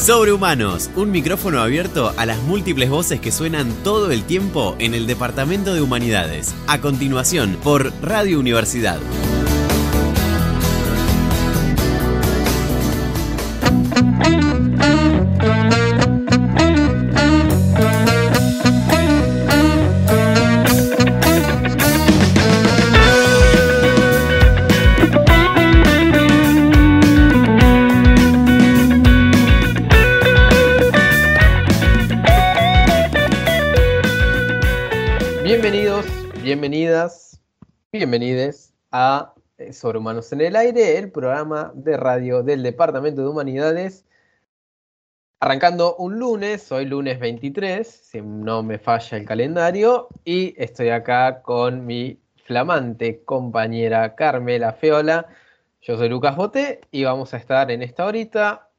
Sobrehumanos, un micrófono abierto a las múltiples voces que suenan todo el tiempo en el Departamento de Humanidades. A continuación, por Radio Universidad. Bienvenides a eh, Sobrehumanos en el Aire, el programa de radio del Departamento de Humanidades. Arrancando un lunes, hoy lunes 23, si no me falla el calendario, y estoy acá con mi flamante compañera Carmela Feola. Yo soy Lucas Bote y vamos a estar en esta horita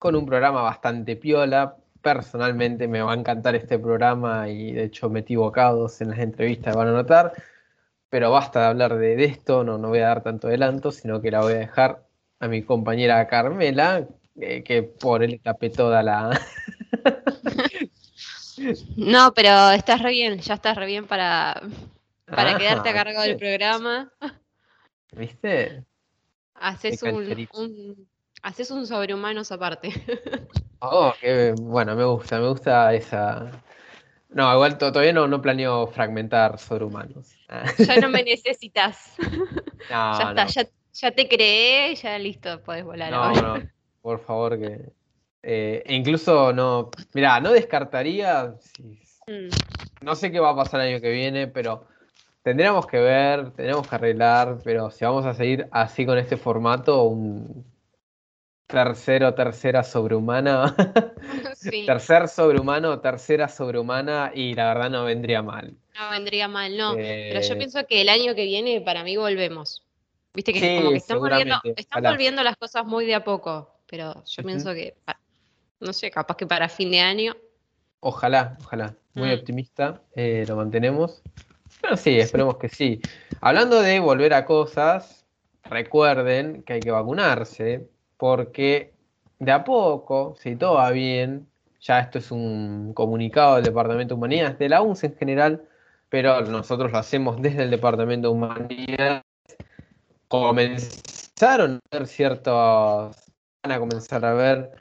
con un programa bastante piola. Personalmente me va a encantar este programa y de hecho me he en las entrevistas, van a notar. Pero basta de hablar de, de esto, no, no voy a dar tanto adelanto, sino que la voy a dejar a mi compañera Carmela, eh, que por él tapé toda la... No, pero estás re bien, ya estás re bien para, para Ah, quedarte a cargo del programa. ¿Viste? Haces un, haces un sobrehumanos aparte. Oh, qué bueno, me gusta, me gusta esa... No, igual to- todavía no, no planeo fragmentar sobre humanos. Ya no me necesitas. no, ya está, no. ya, ya te creé, ya listo, podés volar No, ahora. no, por favor que... eh, e incluso no... Mira, no descartaría... si- Mm, no sé qué va a pasar el año que viene, pero tendríamos que ver, tendríamos que arreglar, pero si vamos a seguir así con este formato, un tercero, tercera sobrehumana, sí, tercer sobrehumano, tercera sobrehumana, y la verdad no vendría mal. no vendría mal, no. Pero yo Eh, pienso que el año que viene para mí volvemos. Viste que Sí, como que están volviendo, están volviendo las cosas muy de a poco, pero yo pienso que, no sé, capaz que para fin de año. Ojalá, ojalá. Muy Mm. optimista, eh, lo mantenemos. Pero sí, esperemos que sí. Hablando de volver a cosas, recuerden que hay que vacunarse, porque de a poco, si todo va bien, ya esto es un comunicado del Departamento de Humanidades, de la UNS en general, pero nosotros lo hacemos desde el Departamento de Humanidades. Comenzaron a ver ciertos, van a comenzar a ver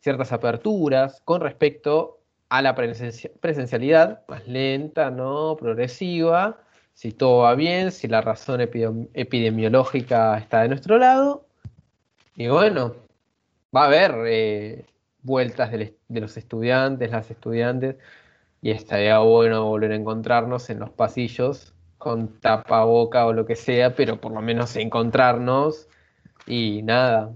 ciertas aperturas con respecto a la presencia- presencialidad, más lenta, ¿no? Progresiva, si todo va bien, si la razón epidem- epidemiológica está de nuestro lado. Y bueno, va a haber eh, vueltas del de, los estudiantes, las estudiantes, y estaría bueno volver a encontrarnos en los pasillos con tapaboca o lo que sea, pero por lo menos encontrarnos y nada,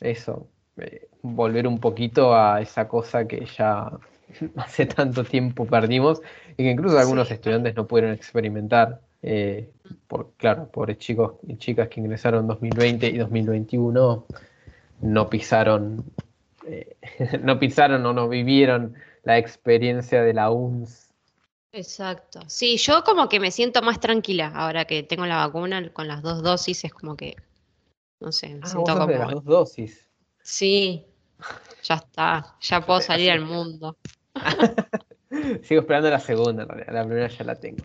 eso, eh, volver un poquito a esa cosa que ya hace tanto tiempo perdimos y que incluso algunos Sí. estudiantes no pudieron experimentar, eh, por, claro, pobres chicos y chicas que ingresaron en 2020 y 2021 no pisaron, eh, no pisaron o no vivieron la experiencia de la UNS. Exacto. Sí, yo como que me siento más tranquila ahora que tengo la vacuna con las dos dosis, es como que, no sé, me Ah, siento sos de las como, dos dosis. sí, ya está, ya puedo salir al mundo. Sigo esperando la segunda, en realidad. La primera ya la tengo.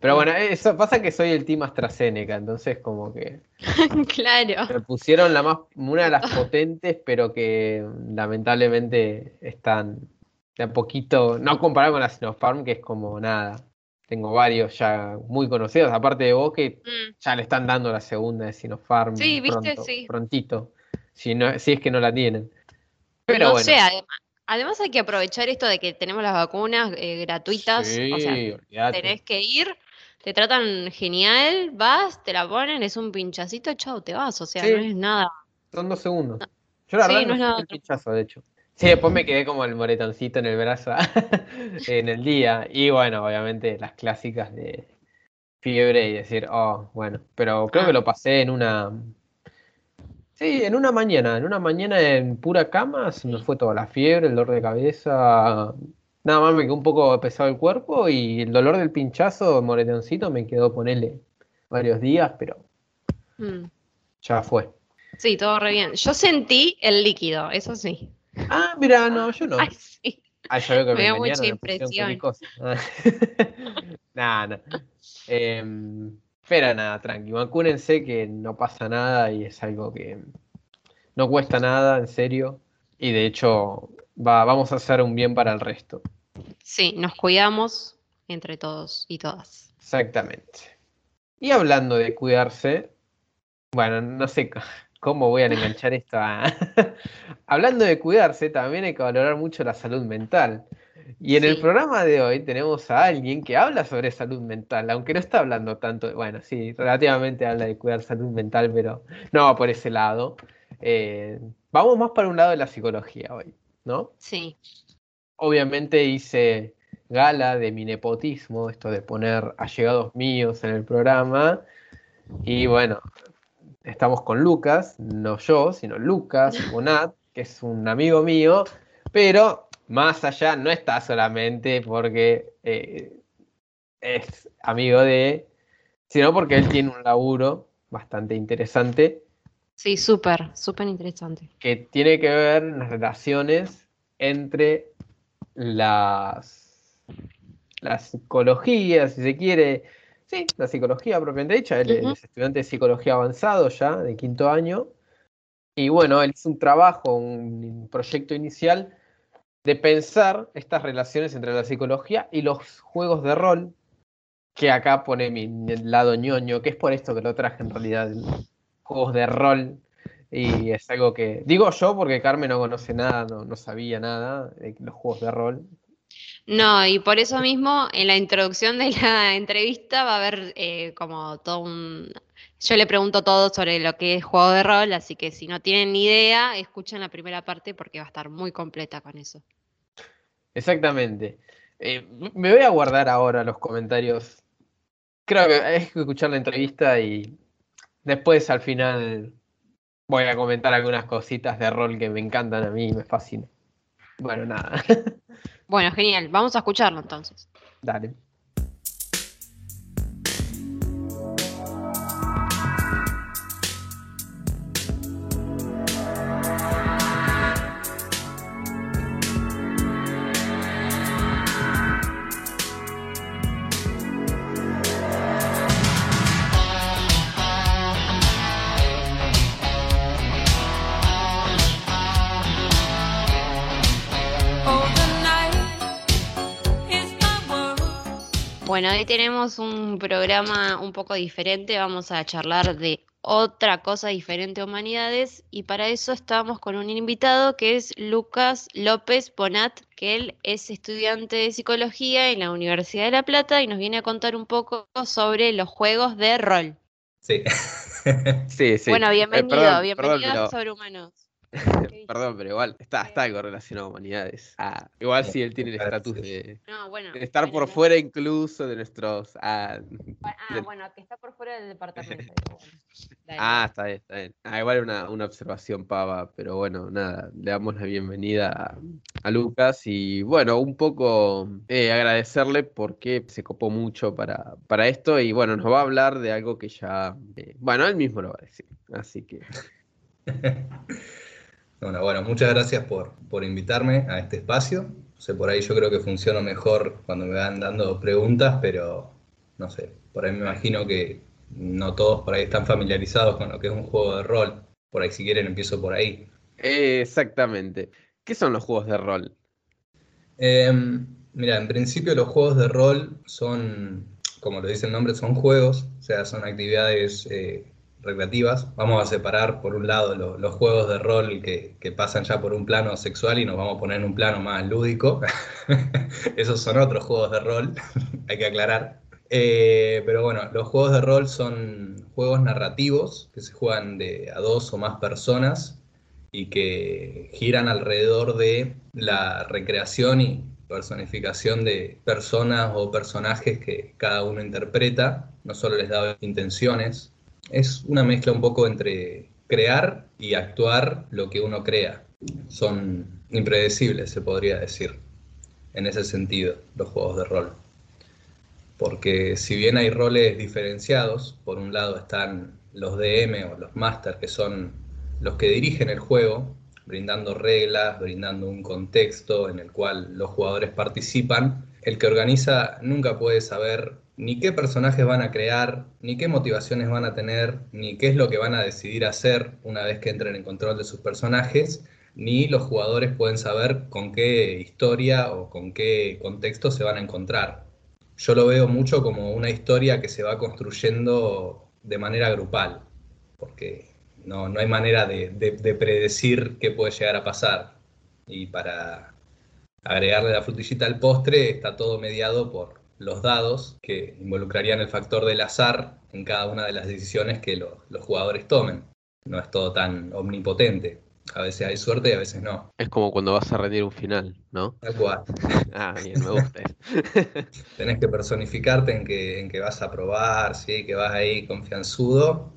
Pero bueno, eso pasa que soy el team AstraZeneca, entonces como que Claro. me pusieron la más, una de las potentes, pero que lamentablemente están de a poquito, no comparado con la Sinopharm, que es como nada. Tengo varios ya muy conocidos, aparte de vos que Mm, ya le están dando la segunda de Sinopharm Sí, ¿viste? pronto, Sí. prontito, si, no, si es que no la tienen. Pero no bueno. sé, además, además hay que aprovechar esto de que tenemos las vacunas eh, gratuitas, o sea, Sí, tenés que ir, te tratan genial, vas, te la ponen, es un pinchacito, chau, te vas, o sea, Sí. no es nada. Son dos segundos. Yo la Sí, verdad no no es otro. pinchazo, de hecho. Sí, después me quedé como el moretoncito en el brazo en el día. Y bueno, obviamente las clásicas de fiebre y decir, oh, bueno. Pero creo Ah. que lo pasé en una. Sí, en una mañana. En una mañana en pura cama se me fue toda la fiebre, el dolor de cabeza. Nada más me quedó un poco pesado el cuerpo y el dolor del pinchazo, moretoncito, me quedó ponerle varios días, pero Mm. ya fue. Sí, todo re bien. Yo sentí el líquido, eso sí. Ah, mira, no, yo no. Ay, sí. Ah, ya veo que Me dio engañaron mucha impresión. Nah, no. Em, pero nada, tranqui. Vacúnense que no pasa nada y es algo que no cuesta nada, en serio. Y de hecho, va, vamos a hacer un bien para el resto. Sí, nos cuidamos entre todos y todas. Exactamente. Y hablando de cuidarse, bueno, no sé cómo voy a enganchar esto a... hablando de cuidarse, también hay que valorar mucho la salud mental. Y en el programa de hoy tenemos a alguien que habla sobre salud mental, aunque no está hablando tanto, de- bueno, sí, relativamente habla de cuidar salud mental, pero no va por ese lado. Eh, vamos más para un lado de la psicología hoy, ¿no? Sí, Obviamente hice gala de mi nepotismo, esto de poner allegados míos en el programa. Y bueno, estamos con Lucas, no yo, sino Lucas Bonat, que es un amigo mío, pero más allá no está solamente porque eh, es amigo de, sino porque él tiene un laburo bastante interesante sí, súper, súper interesante. que tiene que ver las relaciones entre las la psicología, si se quiere, sí, la psicología propiamente dicha, él es estudiante de psicología avanzado ya, de quinto año, y bueno, él hizo un trabajo, un proyecto inicial de pensar estas relaciones entre la psicología y los juegos de rol, que acá pone mi, mi lado ñoño, que es por esto que lo traje en realidad, juegos de rol, y es algo que digo yo porque Carmen no conoce nada, no, no sabía nada de los juegos de rol. No, y por eso mismo en la introducción de la entrevista va a haber eh, como todo un... Yo le pregunto todo sobre lo que es juego de rol, así que si no tienen ni idea, escuchen la primera parte porque va a estar muy completa con eso. Exactamente. Eh, me voy a guardar ahora los comentarios. Creo que hay que escuchar la entrevista y después al final voy a comentar algunas cositas de rol que me encantan a mí y me fascinan. Bueno, nada, Bueno, genial, vamos a escucharlo entonces. dale. Bueno, hoy tenemos un programa un poco diferente, vamos a charlar de otra cosa diferente a humanidades y para eso estamos con un invitado que es Lucas López Bonat, que él es estudiante de psicología en la Universidad de La Plata y nos viene a contar un poco sobre los juegos de rol. Sí. Sí, sí. Bueno, Eh, bienvenido, perdón, bienvenido perdón, pero- a Sobrehumanos. Perdón, pero igual está, está algo relacionado a humanidades. Ah, igual sí, él tiene el estatus de, No, bueno, de estar por fuera incluso de nuestros... Ah, Ah, bueno, que está por fuera del departamento. bueno. Ah, está bien, está bien. Ah, igual una, una observación pava, pero bueno, nada, le damos la bienvenida a, a Lucas y bueno, un poco eh, agradecerle porque se copó mucho para, para esto y bueno, nos va a hablar de algo que ya, eh, bueno, él mismo lo va a decir, así que Bueno, bueno, muchas gracias por, por invitarme a este espacio. No sé, por ahí yo creo que funciona mejor cuando me van dando preguntas, pero no sé, por ahí me imagino que no todos por ahí están familiarizados con lo que es un juego de rol. Por ahí si quieren empiezo por ahí. exactamente. ¿Qué son los juegos de rol? Eh, mira, en principio los juegos de rol son, como lo dice el nombre, son juegos, o sea, son actividades eh, recreativas. Vamos a separar por un lado lo- los juegos de rol que, que pasan ya por un plano sexual y nos vamos a poner en un plano más lúdico. Esos son otros juegos de rol, hay que aclarar. Eh, pero bueno, los juegos de rol son juegos narrativos que se juegan de a dos o más personas y que giran alrededor de la recreación y personificación de personas o personajes que cada uno interpreta, no solo les da intenciones, es una mezcla un poco entre crear y actuar lo que uno crea. Son impredecibles, se podría decir, en ese sentido, los juegos de rol. Porque si bien hay roles diferenciados, por un lado están los DM o los Master, que son los que dirigen el juego, brindando reglas, brindando un contexto en el cual los jugadores participan, el que organiza nunca puede saber ni qué personajes van a crear, ni qué motivaciones van a tener, ni qué es lo que van a decidir hacer una vez que entren en control de sus personajes, ni los jugadores pueden saber con qué historia o con qué contexto se van a encontrar. Yo lo veo mucho como una historia que se va construyendo de manera grupal, porque no, hay manera de, de predecir qué puede llegar a pasar. Y para agregarle la frutillita al postre está todo mediado por los dados que involucrarían el factor del azar en cada una de las decisiones que los jugadores tomen. No es todo tan omnipotente. A veces hay suerte y a veces no. Es como cuando vas a rendir un final, ¿no? Tal cual. ah, bien, me gusta. Tenés que personificarte en que, en que vas a probar, ¿sí? que vas ahí confianzudo.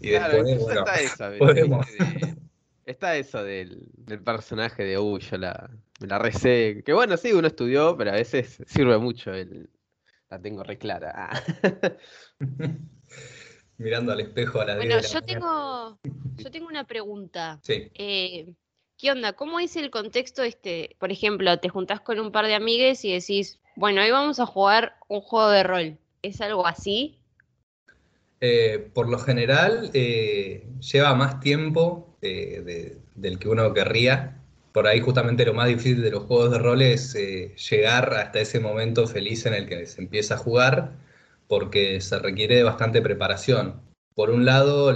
Y después, bueno, está, esa, podemos... está eso del, del, personaje de, uy, yo la, me la recé. Que bueno, sí, uno estudió, pero a veces sirve mucho el, la tengo re clara. Ah. Mirando al espejo a la Bueno, yo tengo, yo tengo una pregunta. Sí. Eh, ¿Qué onda? ¿Cómo es el contexto este? Por ejemplo, te juntás con un par de amigues y decís, bueno, hoy vamos a jugar un juego de rol. ¿Es algo así? Eh, por lo general, eh, lleva más tiempo del que uno querría por ahí justamente lo más difícil de los juegos de rol es eh, llegar hasta ese momento feliz en el que se empieza a jugar, porque se requiere bastante preparación. Por un lado,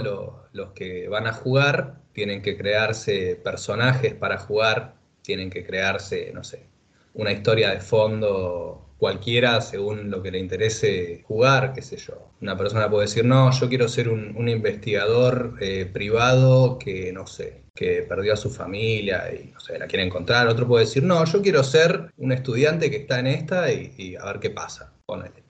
los que van a jugar tienen que crearse personajes para jugar, tienen que crearse, no sé, una historia de fondo cualquiera según lo que le interese jugar, qué sé yo. Una persona puede decir, no, yo quiero ser un, investigador eh, privado que, no sé, que perdió a su familia y no sé, la quiere encontrar. Otro puede decir, no, yo quiero ser un estudiante que está en esta y, a ver qué pasa. Ponele.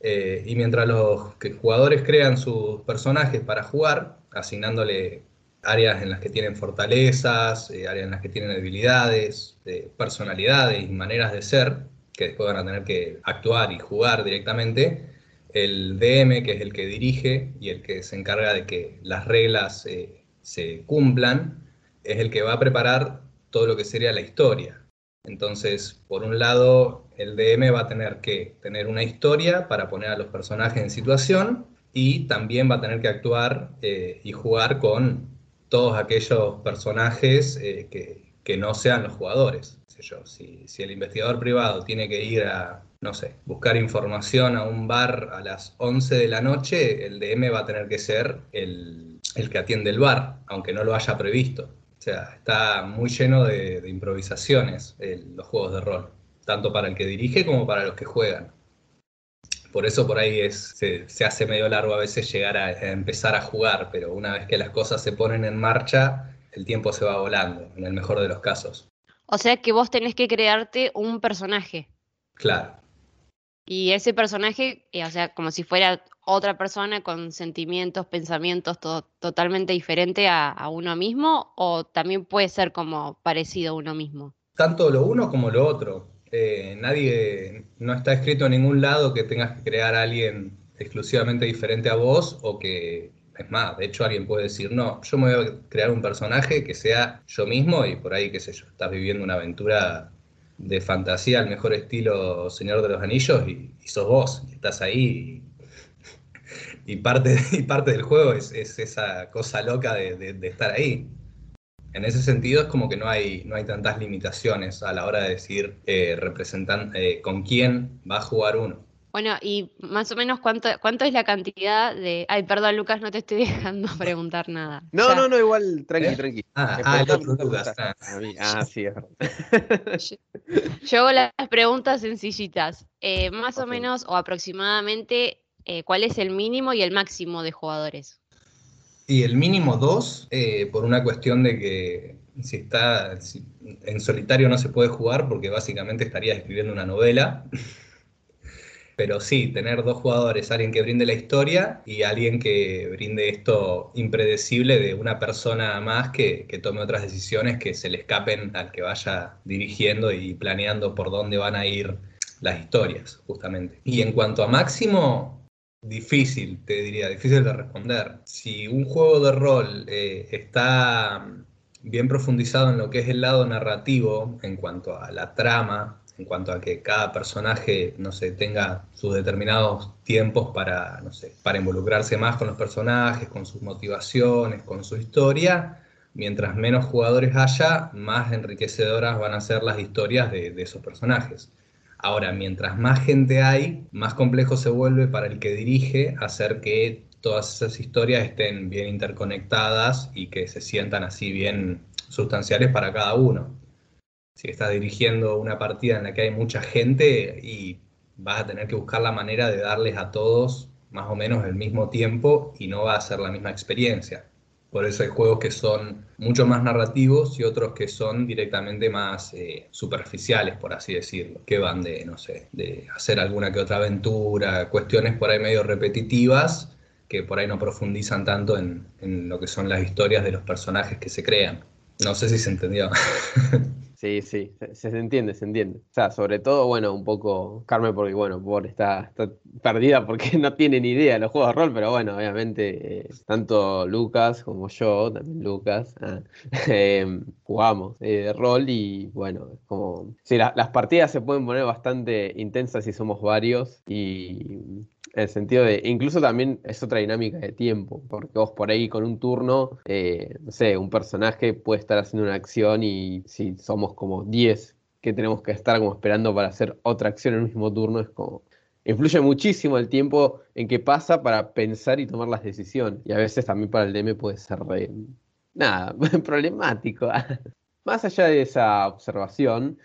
Eh, y mientras los jugadores crean sus personajes para jugar, asignándole áreas en las que tienen fortalezas, eh, áreas en las que tienen debilidades, personalidades y maneras de ser, que después van a tener que actuar y jugar directamente, el DM, que es el que dirige y el que se encarga de que las reglas eh, se cumplan, es el que va a preparar todo lo que sería la historia. Entonces, por un lado, el DM va a tener que tener una historia para poner a los personajes en situación y también va a tener que actuar eh, y jugar con todos aquellos personajes eh, que, no sean los jugadores. Si, si el investigador privado tiene que ir a, no sé, buscar información a un bar a las 11 de la noche, el DM va a tener que ser el el que atiende el bar, aunque no lo haya previsto. O sea, está muy lleno de, improvisaciones los juegos de rol, tanto para el que dirige como para los que juegan. Por eso por ahí es, se, hace medio largo a veces llegar a, a, empezar a jugar, pero una vez que las cosas se ponen en marcha, el tiempo se va volando, en el mejor de los casos. O sea que vos tenés que crearte un personaje. Claro. Y ese personaje, eh, o sea, como si fuera otra persona con sentimientos, pensamientos totalmente diferente a, uno mismo, o también puede ser como parecido a uno mismo. Tanto lo uno como lo otro. Eh, nadie, no está escrito en ningún lado que tengas que crear a alguien exclusivamente diferente a vos o que, es más, de hecho alguien puede decir, no, yo me voy a crear un personaje que sea yo mismo y por ahí, qué sé yo, estás viviendo una aventura de fantasía al mejor estilo Señor de los Anillos y, sos vos, y estás ahí. Y, parte, y parte del juego es, esa cosa loca de, estar ahí. En ese sentido es como que no hay, no hay tantas limitaciones a la hora de decir eh, eh, con quién va a jugar uno. Bueno, y más o menos cuánto, cuánto es la cantidad de. Ay, perdón, Lucas, no te estoy dejando preguntar nada. No, no, no, igual, tranqui, ¿Eh? tranqui. Ah, ah, Lucas. Ah. ah, sí, yo, hago las preguntas sencillitas. Eh, más o menos, o aproximadamente, eh, ¿cuál es el mínimo y el máximo de jugadores? Y el mínimo dos, por una cuestión de que si está en solitario no se puede jugar porque básicamente estaría escribiendo una novela pero sí, tener dos jugadores, alguien que brinde la historia y alguien que brinde esto impredecible de una persona más que, tome otras decisiones que se le escapen al que vaya dirigiendo y planeando por dónde van a ir las historias, justamente. Y en cuanto a máximo, difícil, te diría, difícil de responder. Si un juego de rol eh, está bien profundizado en lo que es el lado narrativo en cuanto a la trama, en cuanto a que cada personaje, no sé, tenga sus determinados tiempos para, no sé, para involucrarse más con los personajes, con sus motivaciones, con su historia, mientras menos jugadores haya, más enriquecedoras van a ser las historias de, de esos personajes. Ahora, mientras más gente hay, más complejo se vuelve para el que dirige hacer que todas esas historias estén bien interconectadas y que se sientan así bien sustanciales para cada uno. Si estás dirigiendo una partida en la que hay mucha gente y vas a tener que buscar la manera de darles a todos más o menos el mismo tiempo y no va a ser la misma experiencia. Por eso hay juegos que son mucho más narrativos y otros que son directamente más eh, superficiales, por así decirlo, que van de, no sé, de hacer alguna que otra aventura, cuestiones por ahí medio repetitivas que por ahí no profundizan tanto en, en lo que son las historias de los personajes que se crean. No sé si se entendió. Sí, sí, se, entiende, se entiende. O sea, sobre todo, bueno, un poco Carmen, porque bueno, por está, está perdida porque no tiene ni idea de los juegos de rol, pero bueno, obviamente, eh, tanto Lucas como yo, también Lucas, ah, em, jugamos eh, rol y bueno, como. Sí, las partidas se pueden poner bastante intensas si somos varios y en el sentido de, incluso también es otra dinámica de tiempo, porque vos por ahí con un turno, eh, no sé, un personaje puede estar haciendo una acción y si somos como 10 que tenemos que estar como esperando para hacer otra acción en el mismo turno, es como, influye muchísimo el tiempo en que pasa para pensar y tomar las decisiones. Y a veces también para el DM puede ser, nada, problemático. Más allá de esa observación,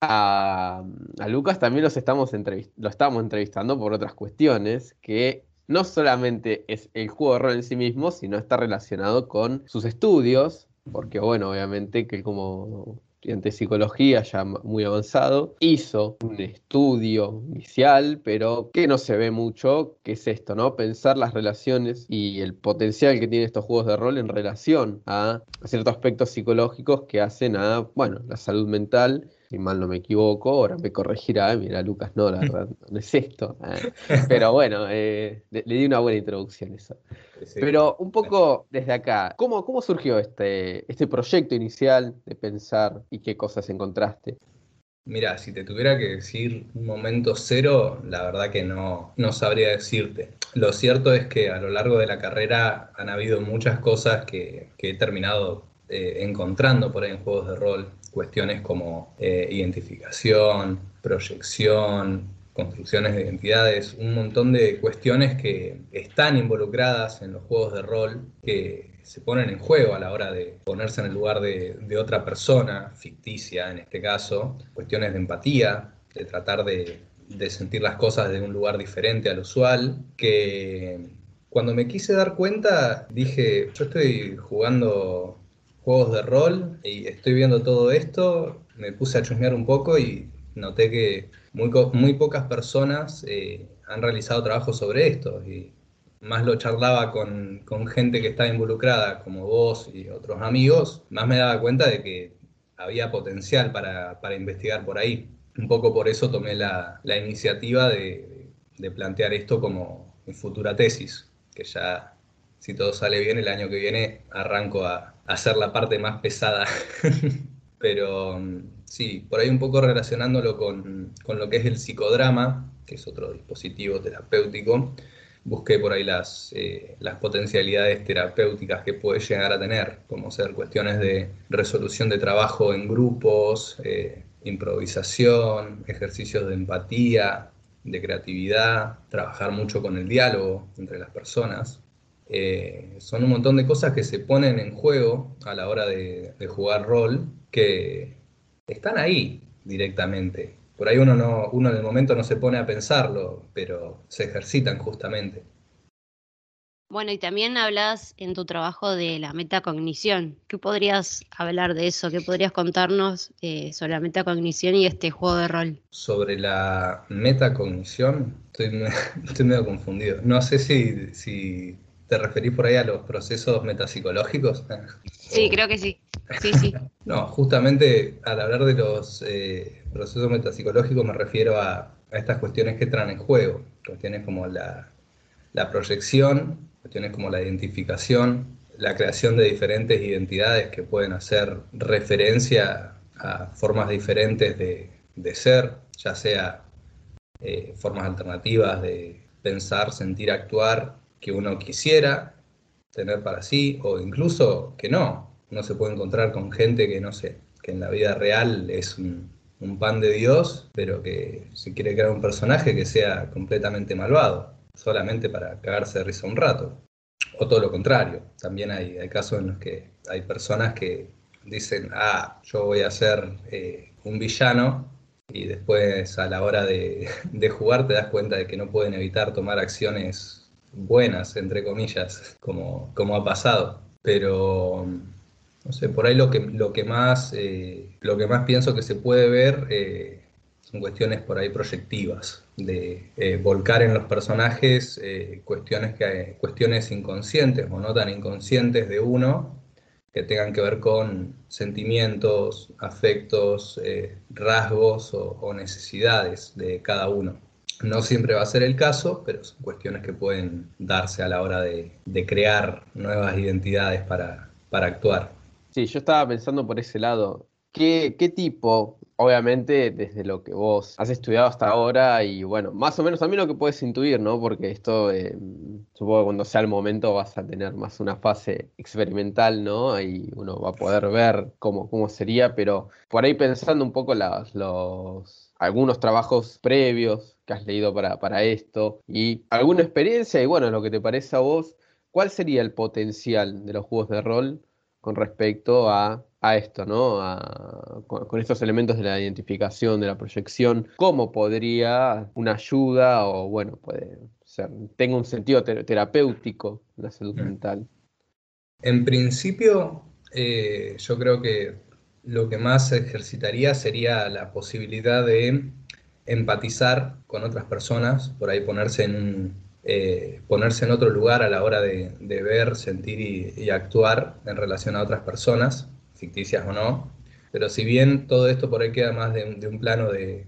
a, Lucas también los estamos lo estamos entrevistando por otras cuestiones que no solamente es el juego de rol en sí mismo, sino está relacionado con sus estudios, porque bueno, obviamente que como estudiante de psicología ya muy avanzado, hizo un estudio inicial, pero que no se ve mucho, que es esto, ¿no? Pensar las relaciones y el potencial que tienen estos juegos de rol en relación a ciertos aspectos psicológicos que hacen a, bueno, la salud mental si mal no me equivoco, ahora me corregirá, mira Lucas, no, la verdad, no es esto. Ah, pero bueno, eh, le, di una buena introducción eso. Pero un poco desde acá, ¿cómo, cómo surgió este, este proyecto inicial de pensar y qué cosas encontraste? Mira, si te tuviera que decir un momento cero, la verdad que no, no sabría decirte. Lo cierto es que a lo largo de la carrera han habido muchas cosas que, he terminado eh, encontrando por ahí en juegos de rol cuestiones como eh, identificación, proyección, construcciones de identidades, un montón de cuestiones que están involucradas en los juegos de rol que se ponen en juego a la hora de ponerse en el lugar de, otra persona, ficticia en este caso, cuestiones de empatía, de tratar de, de sentir las cosas de un lugar diferente al usual, que cuando me quise dar cuenta dije, yo estoy jugando juegos de rol y estoy viendo todo esto, me puse a chusmear un poco y noté que muy, muy pocas personas eh, han realizado trabajos sobre esto. Y más lo charlaba con, con, gente que estaba involucrada, como vos y otros amigos, más me daba cuenta de que había potencial para, para investigar por ahí. Un poco por eso tomé la, la iniciativa de, de plantear esto como mi futura tesis, que ya, si todo sale bien, el año que viene arranco a, hacer la parte más pesada. Pero sí, por ahí un poco relacionándolo con, lo que es el psicodrama, que es otro dispositivo terapéutico, busqué por ahí las, eh, las potencialidades terapéuticas que puede llegar a tener, como ser cuestiones de resolución de trabajo en grupos, eh, improvisación, ejercicios de empatía, de creatividad, trabajar mucho con el diálogo entre las personas. Eh, son un montón de cosas que se ponen en juego a la hora de, jugar rol que están ahí directamente. Por ahí uno, no, uno en el momento no se pone a pensarlo, pero se ejercitan justamente. Bueno, y también hablas en tu trabajo de la metacognición. ¿Qué podrías hablar de eso? ¿Qué podrías contarnos eh, sobre la metacognición y este juego de rol? Sobre la metacognición, estoy, estoy medio confundido. No sé si, si ¿Te referís por ahí a los procesos metapsicológicos? Sí, creo que sí. Sí, sí. no, justamente al hablar de los eh, procesos metapsicológicos me refiero a, estas cuestiones que entran en juego, cuestiones como la, proyección, cuestiones como la identificación, la creación de diferentes identidades que pueden hacer referencia a formas diferentes de, ser, ya sea eh, formas alternativas de pensar, sentir, actuar que uno quisiera tener para sí o incluso que no. Uno se puede encontrar con gente que no sé, que en la vida real es un, un pan de Dios, pero que se quiere crear un personaje que sea completamente malvado, solamente para cagarse de risa un rato. O todo lo contrario, también hay, hay casos en los que hay personas que dicen, ah, yo voy a ser eh, un villano, y después a la hora de, de, jugar te das cuenta de que no pueden evitar tomar acciones buenas, entre comillas, como, como ha pasado. Pero no sé, por ahí lo que, lo que, más, eh, lo que más pienso que se puede ver eh, son cuestiones por ahí proyectivas, de eh, volcar en los personajes cuestiones, que, cuestiones inconscientes o no tan inconscientes de uno, que tengan que ver con sentimientos, afectos, rasgos o, necesidades de cada uno. No siempre va a ser el caso, pero son cuestiones que pueden darse a la hora de, crear nuevas identidades para, para actuar. Sí, yo estaba pensando por ese lado. ¿Qué, ¿Qué, tipo, obviamente, desde lo que vos has estudiado hasta ahora y bueno, más o menos a mí lo que puedes intuir, ¿no? Porque esto, eh, supongo que cuando sea el momento vas a tener más una fase experimental, ¿no? Y uno va a poder ver cómo, cómo sería, pero por ahí pensando un poco los, los algunos trabajos previos que has leído para, para esto y alguna experiencia y bueno, lo que te parece a vos, ¿cuál sería el potencial de los juegos de rol con respecto a, esto, ¿no? con, estos elementos de la identificación, de la proyección, cómo podría una ayuda o, bueno, puede ser, tenga un sentido terapéutico la salud mental. En principio, eh, yo creo que lo que más ejercitaría sería la posibilidad de empatizar con otras personas, por ahí ponerse en eh, ponerse en otro lugar a la hora de, ver, sentir y, actuar en relación a otras personas, ficticias o no. Pero si bien todo esto por ahí queda más de, un plano de,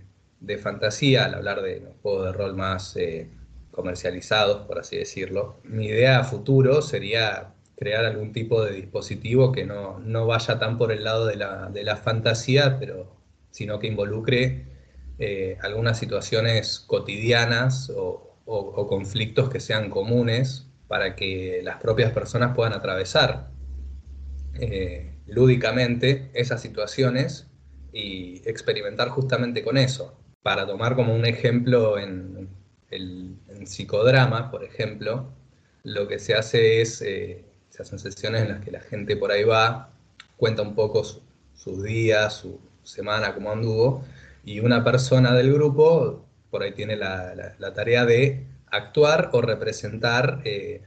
fantasía, al hablar de juegos de rol más eh, comercializados, por así decirlo, mi idea a futuro sería crear algún tipo de dispositivo que no, vaya tan por el lado de la, fantasía, pero sino que involucre eh, algunas situaciones cotidianas o, conflictos que sean comunes para que las propias personas puedan atravesar eh, lúdicamente esas situaciones y experimentar justamente con eso. Para tomar como un ejemplo en, el, psicodrama, por ejemplo, lo que se hace es, eh, se hacen sesiones en las que la gente por ahí va, cuenta un poco sus días, su semana, cómo anduvo, y una persona del grupo por ahí tiene la, tarea de actuar o representar eh,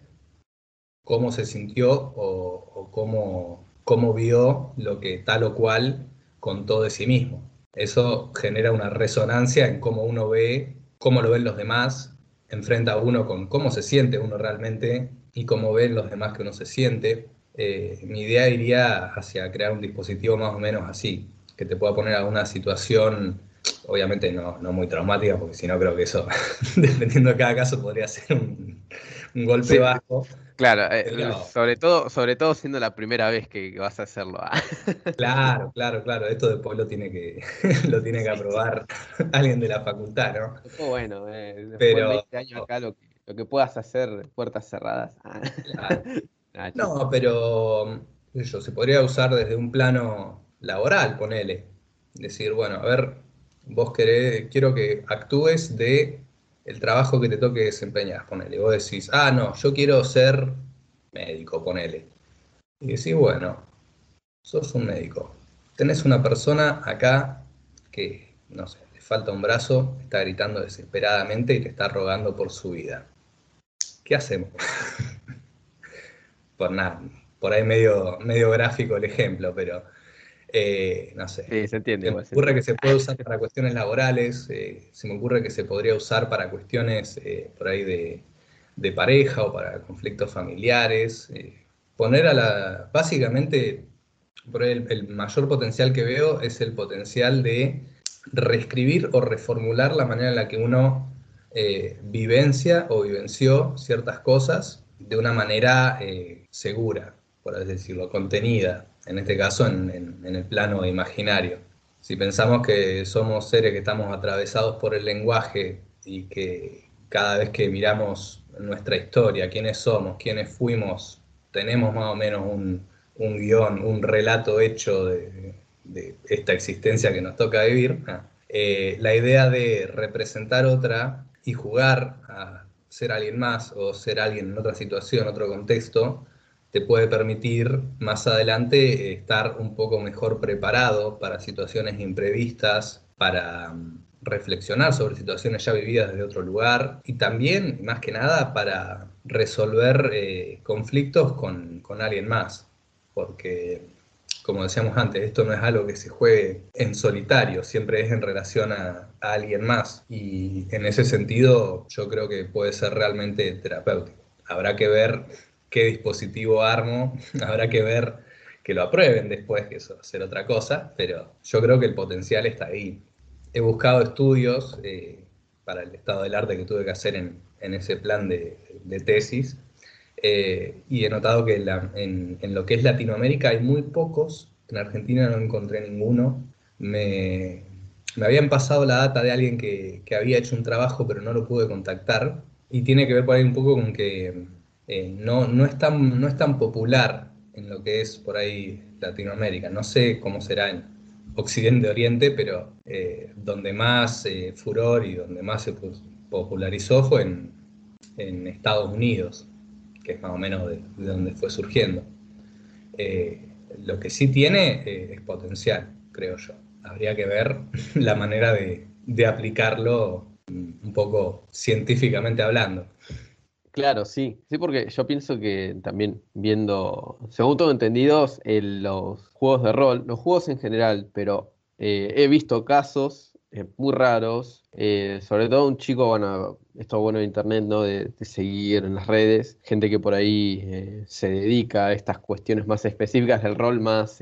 cómo se sintió o, cómo, cómo, vio lo que tal o cual contó de sí mismo. Eso genera una resonancia en cómo uno ve, cómo lo ven los demás, enfrenta a uno con cómo se siente uno realmente y cómo ven los demás que uno se siente. Eh, mi idea iría hacia crear un dispositivo más o menos así, que te pueda poner a una situación Obviamente no, no muy traumática, porque si no creo que eso, dependiendo de cada caso, podría ser un, golpe bajo. Claro, eh, sobre, todo, sobre todo siendo la primera vez que, vas a hacerlo. Ah. Claro, claro, claro. Esto después lo tiene que, lo tiene que aprobar alguien de la facultad, ¿no? Bueno, eh, después Pero, de 20 años acá lo que, lo que puedas hacer puertas cerradas. Ah. Ah, no, pero yo, se podría usar desde un plano laboral, ponele. Decir, bueno, a ver, vos querés, quiero que actúes de el trabajo que te toque desempeñar, ponele. Vos decís, ah, no, yo quiero ser médico, ponele. Y decís, bueno, sos un médico. Tenés una persona acá que, no sé, le falta un brazo, está gritando desesperadamente y te está rogando por su vida. ¿Qué hacemos? por nada, por ahí medio, medio gráfico el ejemplo, pero eh, no sé. Sí, se entiende. Se me ocurre que se puede usar para cuestiones laborales, eh, se me ocurre que se podría usar para cuestiones eh, por ahí de, pareja o para conflictos familiares. poner a la. Básicamente, por el, el, mayor potencial que veo es el potencial de reescribir o reformular la manera en la que uno vivencia o vivenció ciertas cosas de una manera segura por así decirlo, contenida, en este caso en, el plano imaginario. Si pensamos que somos seres que estamos atravesados por el lenguaje y que cada vez que miramos nuestra historia, quiénes somos, quiénes fuimos, tenemos más o menos un, guion, un relato hecho de, esta existencia que nos toca vivir, ah, eh, la idea de representar otra y jugar a ser alguien más o ser alguien en otra situación, otro contexto, te puede permitir más adelante estar un poco mejor preparado para situaciones imprevistas, para mm, reflexionar sobre situaciones ya vividas desde otro lugar y también, más que nada, para resolver eh, conflictos con, alguien más. Porque, como decíamos antes, esto no es algo que se juegue en solitario, siempre es en relación a, a alguien más. Y en ese sentido, yo creo que puede ser realmente terapéutico. Habrá que ver qué dispositivo armo, habrá que ver que lo aprueben después, que eso va a ser otra cosa, pero yo creo que el potencial está ahí. He buscado estudios eh, para el estado del arte que tuve que hacer en, ese plan de, tesis eh, y he notado que en, lo que es Latinoamérica hay muy pocos, en Argentina no encontré ninguno. Me, habían pasado la data de alguien que, que había hecho un trabajo pero no lo pude contactar y tiene que ver por ahí un poco con que eh, no, no, es tan, no es tan popular en lo que es por ahí Latinoamérica. No sé cómo será en Occidente, Oriente, pero eh, donde más eh, furor y donde más se popularizó fue en, Estados Unidos, que es más o menos de, donde fue surgiendo. lo que sí tiene es potencial, creo yo. Habría que ver la manera de, de aplicarlo mm, un poco científicamente hablando. Claro, sí. Sí, porque yo pienso que también viendo, según todo entendidos, los juegos de rol, los juegos en general, pero eh, he visto casos eh, muy raros, eh, sobre todo un chico, bueno, esto bueno en internet, ¿no? De, seguir en las redes, gente que por ahí se dedica a estas cuestiones más específicas del rol, más,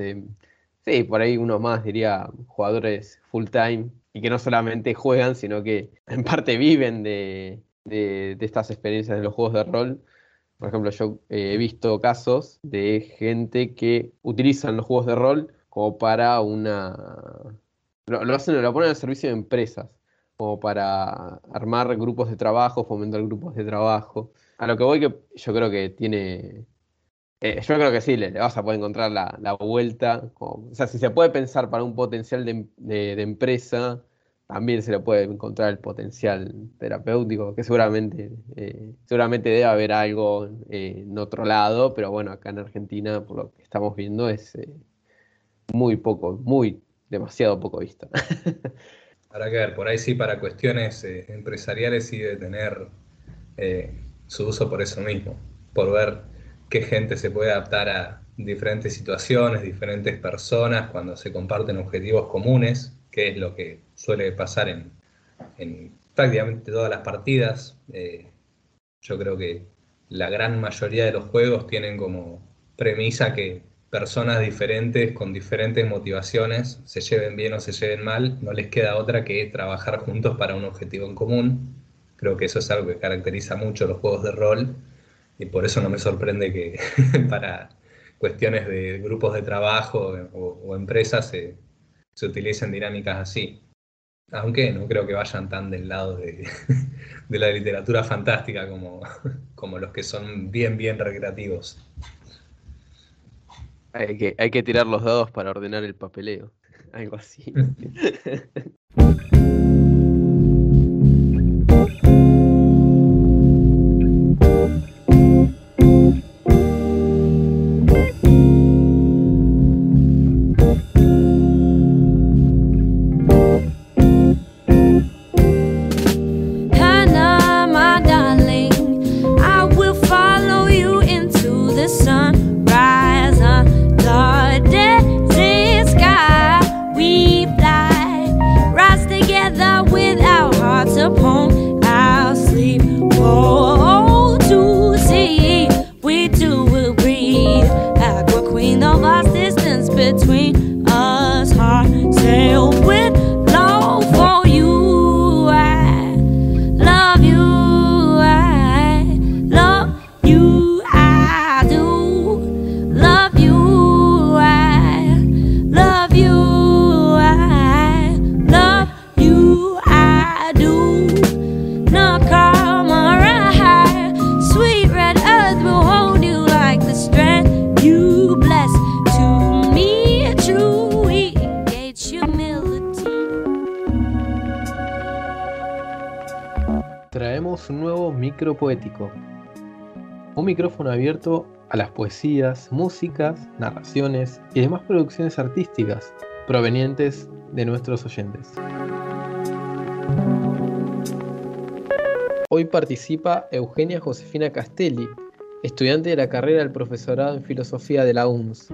sí, por ahí uno más diría jugadores full time y que no solamente juegan, sino que en parte viven de de, estas experiencias de los juegos de rol. Por ejemplo, yo eh, he visto casos de gente que utilizan los juegos de rol como para una... Lo, hacen, lo ponen al servicio de empresas, como para armar grupos de trabajo, fomentar grupos de trabajo. A lo que voy que yo creo que tiene... Eh, yo creo que sí, le, vas a poder encontrar la, vuelta. o sea, si se puede pensar para un potencial de, de empresa, también se le puede encontrar el potencial terapéutico, que seguramente, eh, seguramente debe haber algo eh, en otro lado, pero bueno, acá en Argentina, por lo que estamos viendo, es eh, muy poco, muy, demasiado poco visto. Habrá que ver, por ahí sí, para cuestiones empresariales sí debe tener su uso por eso mismo, por ver qué gente se puede adaptar a diferentes situaciones, diferentes personas, cuando se comparten objetivos comunes que es lo que suele pasar en, prácticamente todas las partidas. Eh, yo creo que la gran mayoría de los juegos tienen como premisa que personas diferentes con diferentes motivaciones, se lleven bien o se lleven mal, no les queda otra que trabajar juntos para un objetivo en común. Creo que eso es algo que caracteriza mucho los juegos de rol y por eso no me sorprende que para cuestiones de grupos de trabajo o, empresas se, se utilicen dinámicas así. Aunque no creo que vayan tan del lado de, la literatura fantástica como, como los que son bien, bien recreativos. Hay que, hay que tirar los dados para ordenar el papeleo. Algo así. micrófono abierto a las poesías, músicas, narraciones y demás producciones artísticas provenientes de nuestros oyentes. Hoy participa Eugenia Josefina Castelli, estudiante de la carrera del profesorado en filosofía de la UNS.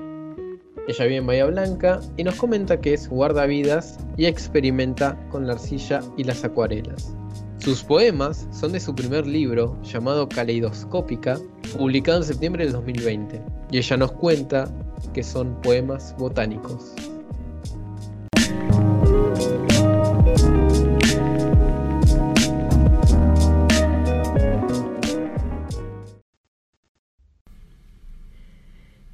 Ella vive en Bahía Blanca y nos comenta que es guardavidas y experimenta con la arcilla y las acuarelas. Sus poemas son de su primer libro llamado Caleidoscópica, publicado en septiembre del 2020, y ella nos cuenta que son poemas botánicos.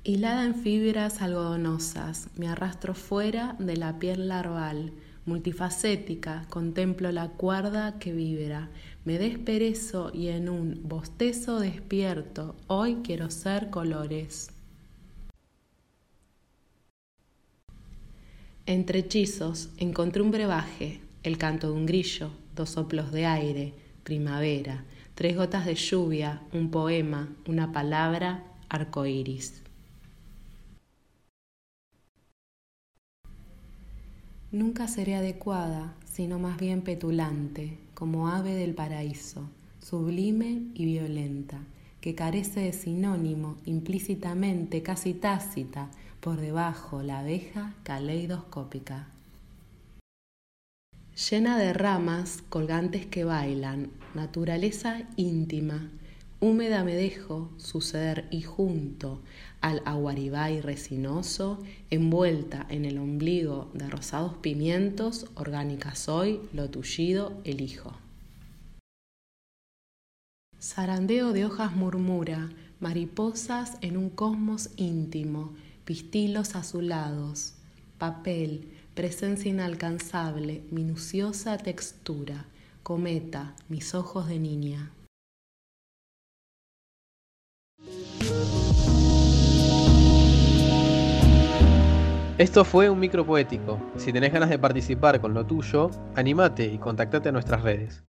Hilada en fibras algodonosas, me arrastro fuera de la piel larval, multifacética, contemplo la cuerda que vibra, me desperezo y en un bostezo despierto, hoy quiero ser colores. Entre hechizos encontré un brebaje, el canto de un grillo, dos soplos de aire, primavera, tres gotas de lluvia, un poema, una palabra, arcoíris. Nunca seré adecuada, sino más bien petulante, como ave del paraíso, sublime y violenta, que carece de sinónimo implícitamente, casi tácita, por debajo la abeja caleidoscópica. Llena de ramas colgantes que bailan, naturaleza íntima, húmeda me dejo suceder y junto al aguaribay resinoso, envuelta en el ombligo de rosados pimientos, orgánica soy, lo tullido elijo. Zarandeo de hojas murmura, mariposas en un cosmos íntimo, pistilos azulados, papel, presencia inalcanzable, minuciosa textura, cometa, mis ojos de niña. Esto fue un micro poético. Si tenés ganas de participar con lo tuyo, animate y contactate a nuestras redes.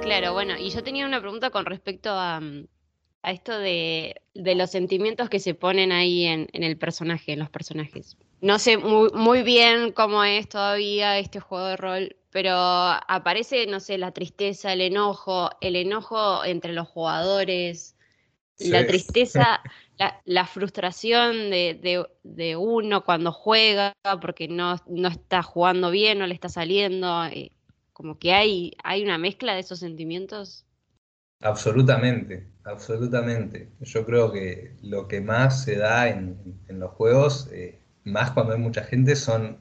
Claro, bueno, y yo tenía una pregunta con respecto a, mm, esto de, los sentimientos que se ponen ahí en, el personaje, en los personajes. No sé muy, muy bien cómo es todavía este juego de rol, pero aparece, no sé, la tristeza, el enojo, el enojo entre los jugadores, la tristeza, la, frustración de, uno cuando juega porque no, no, está jugando bien, no le está saliendo, eh, como que hay, hay una mezcla de esos sentimientos. Absolutamente, absolutamente. Yo creo que lo que más se da en, los juegos, eh, más cuando hay mucha gente, son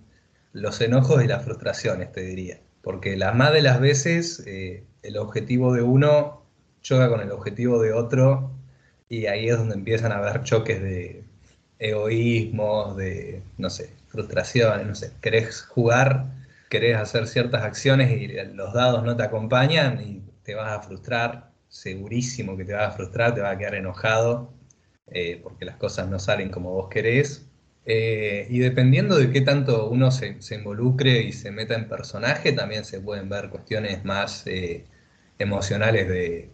los enojos y las frustraciones, te diría. Porque las más de las veces eh, el objetivo de uno choca con el objetivo de otro y ahí es donde empiezan a haber choques de egoísmos, de, no sé, frustraciones, no sé, querés jugar, querés hacer ciertas acciones y los dados no te acompañan y te vas a frustrar, segurísimo que te vas a frustrar, te vas a quedar enojado eh, porque las cosas no salen como vos querés eh, y dependiendo de qué tanto uno se, involucre y se meta en personaje, también se pueden ver cuestiones más eh, emocionales de,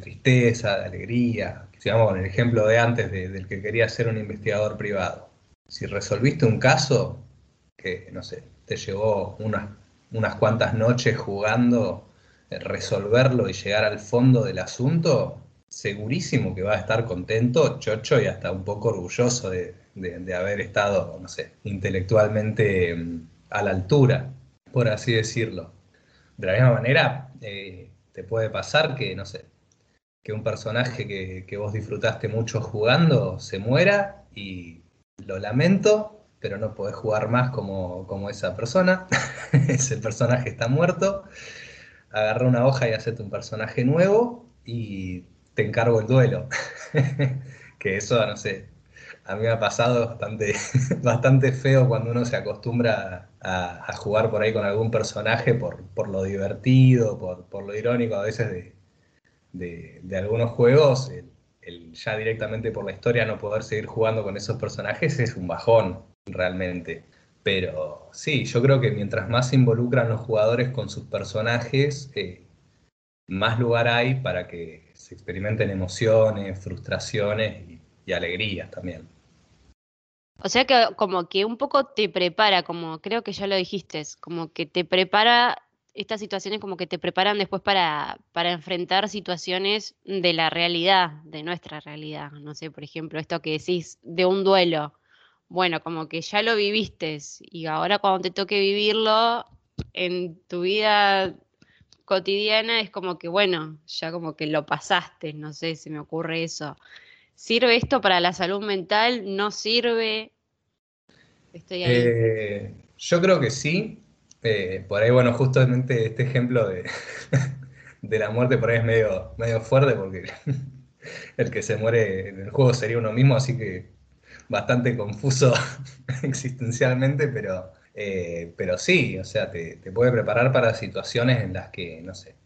tristeza, de alegría. Sigamos con el ejemplo de antes del que quería ser un investigador privado. Si resolviste un caso que, no sé, te llevó unas, unas cuantas noches jugando, resolverlo y llegar al fondo del asunto, segurísimo que va a estar contento, chocho y hasta un poco orgulloso de, haber estado, no sé, intelectualmente mm, a la altura, por así decirlo. De la misma manera, eh, te puede pasar que, no sé, que un personaje que, vos disfrutaste mucho jugando se muera y lo lamento, pero no podés jugar más como esa persona. Ese personaje está muerto. Agarra una hoja y hacete un personaje nuevo y te encargo el duelo. que eso, no sé, a mí me ha pasado bastante, bastante feo cuando uno se acostumbra a, jugar por ahí con algún personaje por, por lo divertido, por, por, lo irónico a veces de, de, algunos juegos. El, ya directamente por la historia no poder seguir jugando con esos personajes es un bajón. realmente. Pero sí, yo creo que mientras más se involucran los jugadores con sus personajes, eh, más lugar hay para que se experimenten emociones, frustraciones y, y alegrías también. O sea que como que un poco te prepara, como creo que ya lo dijiste, como que te prepara, estas situaciones como que te preparan después para, para enfrentar situaciones de la realidad, de nuestra realidad. No sé, por ejemplo, esto que decís de un duelo. Bueno, como que ya lo viviste y ahora cuando te toque vivirlo en tu vida cotidiana es como que, bueno, ya como que lo pasaste, no sé, se me ocurre eso. ¿Sirve esto para la salud mental? ¿No sirve? Estoy ahí. Eh, yo creo que sí. Eh, por ahí, bueno, justamente este ejemplo de, de la muerte por ahí es medio, medio fuerte porque el que se muere en el juego sería uno mismo, así que bastante confuso existencialmente, pero, eh, pero sí, o sea, te, te, puede preparar para situaciones en las que, no sé,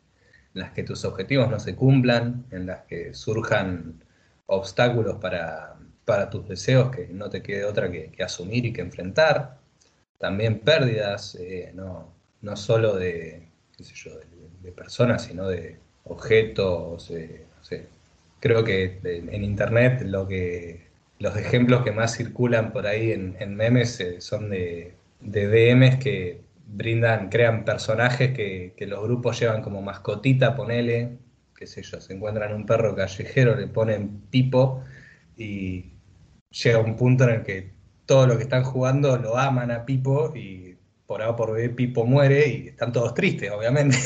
en las que tus objetivos no se cumplan, en las que surjan obstáculos para, para tus deseos que no te quede otra que, asumir y que enfrentar. También pérdidas, eh, no, no solo de, de, personas, sino de objetos. Eh, Creo que en Internet lo que, los ejemplos que más circulan por ahí en, memes eh, son de, DMs que brindan, crean personajes que, los grupos llevan como mascotita, ponele, qué sé yo, se encuentran un perro callejero, le ponen pipo y llega un punto en el que todo lo que están jugando lo aman a Pipo y por A por B Pipo muere y están todos tristes, obviamente.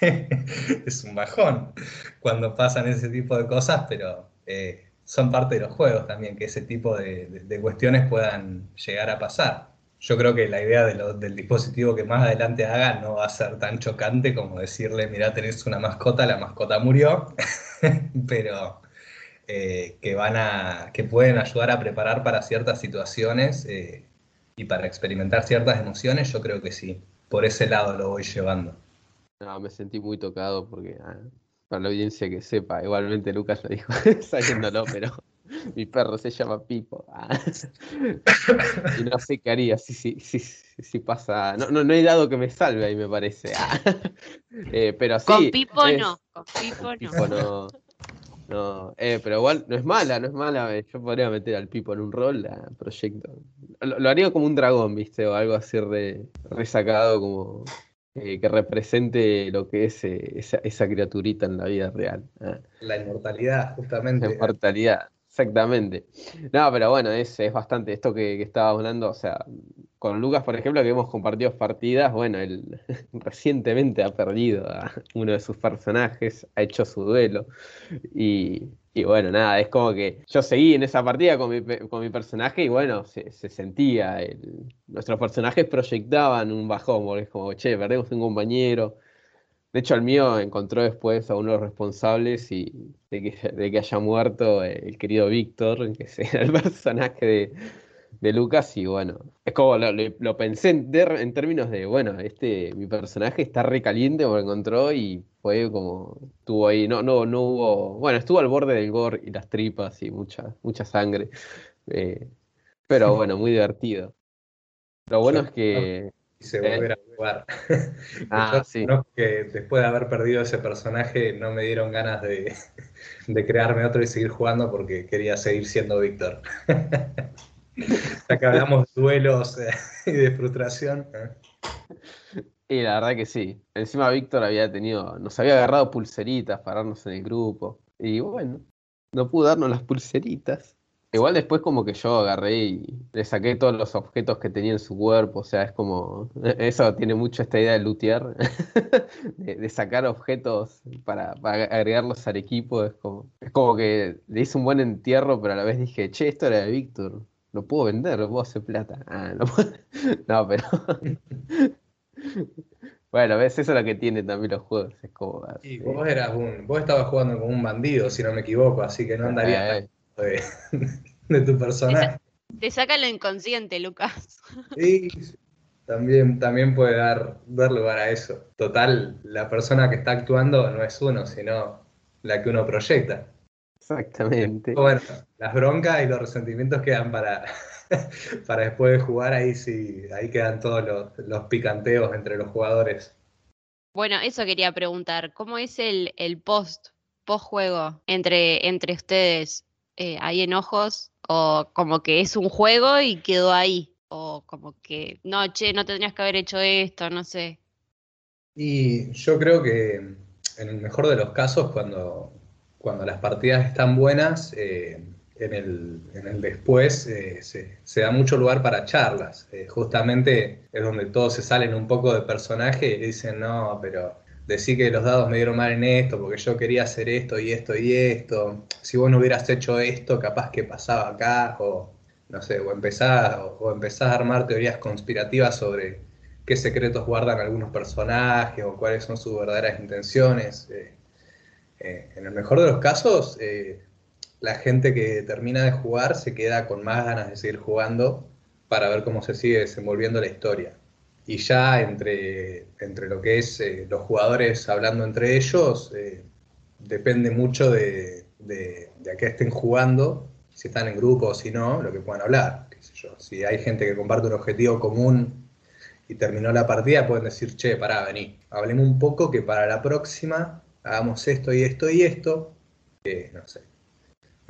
es un bajón cuando pasan ese tipo de cosas, pero eh, son parte de los juegos también, que ese tipo de, cuestiones puedan llegar a pasar. Yo creo que la idea del dispositivo que más adelante haga no va a ser tan chocante como decirle, mira, tenés una mascota, la mascota murió, pero eh, que, van a, que pueden ayudar a preparar para ciertas situaciones eh, y para experimentar ciertas emociones, yo creo que sí. Por ese lado lo voy llevando. No, me sentí muy tocado porque, ah, para la audiencia que sepa, igualmente Lucas lo dijo saliéndolo, pero mi perro se llama Pipo. Ah. y no sé qué haría si, si, si, si pasa. No, no, no, he dado que me salve ahí, me parece. Ah. Eh, pero sí. Con Pipo no. Con Pipo no. Pipo no. No, eh, pero igual no es mala, no es mala. Yo podría meter al Pipo en un rol, a proyecto. Lo, haría como un dragón, ¿viste? O algo así de resacado, como eh, que represente lo que es esa, esa, criaturita en la vida real. La inmortalidad, justamente. La inmortalidad. Exactamente. No, pero bueno, es, es bastante esto que, estaba hablando, o sea, con Lucas, por ejemplo, que hemos compartido partidas, bueno, él recientemente ha perdido a uno de sus personajes, ha hecho su duelo. Y, y bueno, nada, es como que yo seguí en esa partida con mi, con mi personaje y bueno, se, se sentía, el, nuestros personajes proyectaban un bajón, porque es como, che, perdemos un compañero de hecho, el mío encontró después a uno de los responsables y de que, haya muerto el querido Víctor, que era el personaje de, Lucas, y bueno, es como lo, pensé en, términos de, bueno, este, mi personaje está recaliente, lo encontró y fue como, estuvo ahí, no, no, no hubo, bueno, estuvo al borde del gore y las tripas y mucha, mucha sangre, eh, pero bueno, muy divertido. Lo bueno es que y se volver a jugar. ah, sí. Que después de haber perdido ese personaje no me dieron ganas de, crearme otro y seguir jugando porque quería seguir siendo Víctor. ya que hablamos de duelos eh, y de frustración. ¿eh? Y la verdad que sí. Encima Víctor había tenido, nos había agarrado pulseritas para darnos en el grupo. Y bueno, no pudo darnos las pulseritas. Igual después como que yo agarré y le saqué todos los objetos que tenía en su cuerpo, o sea, es como, eso tiene mucho esta idea de lootear, de, sacar objetos para, agregarlos al equipo, es como, es como que le hice un buen entierro, pero a la vez dije, che, esto era de Víctor, lo puedo vender, lo puedo hacer plata. Ah, no, no pero... Bueno, ves, eso es lo que tiene también los juegos. Es como, y vos eras un, vos estabas jugando como un bandido, si no me equivoco, así que no andaría eh, de, tu personaje. Te saca lo inconsciente, Lucas. Sí, también, también puede dar, dar lugar a eso. Total, la persona que está actuando no es uno, sino la que uno proyecta. Exactamente. Bueno, las broncas y los resentimientos quedan para, para después de jugar, ahí sí, ahí quedan todos los, los picanteos entre los jugadores. Bueno, eso quería preguntar. ¿Cómo es el, el post, post juego entre, entre ustedes? Eh, ¿Hay enojos? ¿O como que es un juego y quedó ahí? ¿O como que, no, che, no tendrías que haber hecho esto, no sé? Y yo creo que en el mejor de los casos, cuando, cuando las partidas están buenas, eh, en, el, en, el, después eh, se, da mucho lugar para charlas. Justamente es donde todos se salen un poco de personaje y dicen, no, pero decir que los dados me dieron mal en esto, porque yo quería hacer esto y esto y esto. Si vos no hubieras hecho esto, capaz que pasaba acá, o no sé, o empezás, o, o a armar teorías conspirativas sobre qué secretos guardan algunos personajes o cuáles son sus verdaderas intenciones. Eh, eh, en el mejor de los casos, eh, la gente que termina de jugar se queda con más ganas de seguir jugando para ver cómo se sigue desenvolviendo la historia. Y ya entre, entre lo que es los jugadores hablando entre ellos, depende mucho de, de, de, a qué estén jugando, si están en grupo o si no, lo que puedan hablar. Qué sé yo. Si hay gente que comparte un objetivo común y terminó la partida, pueden decir, che, pará, vení, hablemos un poco que para la próxima hagamos esto y esto y esto, que no sé.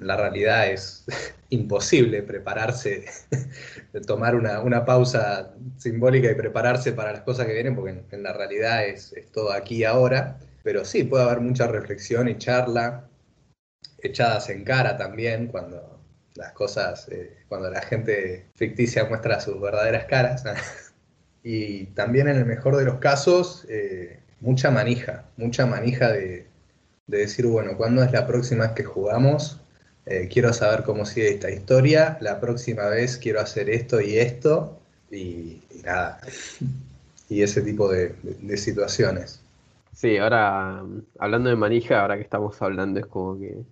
La realidad es imposible prepararse, tomar una, una, pausa simbólica y prepararse para las cosas que vienen, porque en, la realidad es, es, todo aquí y ahora. Pero sí, puede haber mucha reflexión y charla, echadas en cara también, cuando las cosas, eh, cuando la gente ficticia muestra sus verdaderas caras. y también en el mejor de los casos, eh, mucha manija, mucha manija de, de, decir, bueno, ¿cuándo es la próxima vez que jugamos? Eh, quiero saber cómo sigue esta historia, la próxima vez quiero hacer esto y esto, y, nada, y ese tipo de, situaciones. Sí, ahora, hablando de manija, ahora que estamos hablando es como que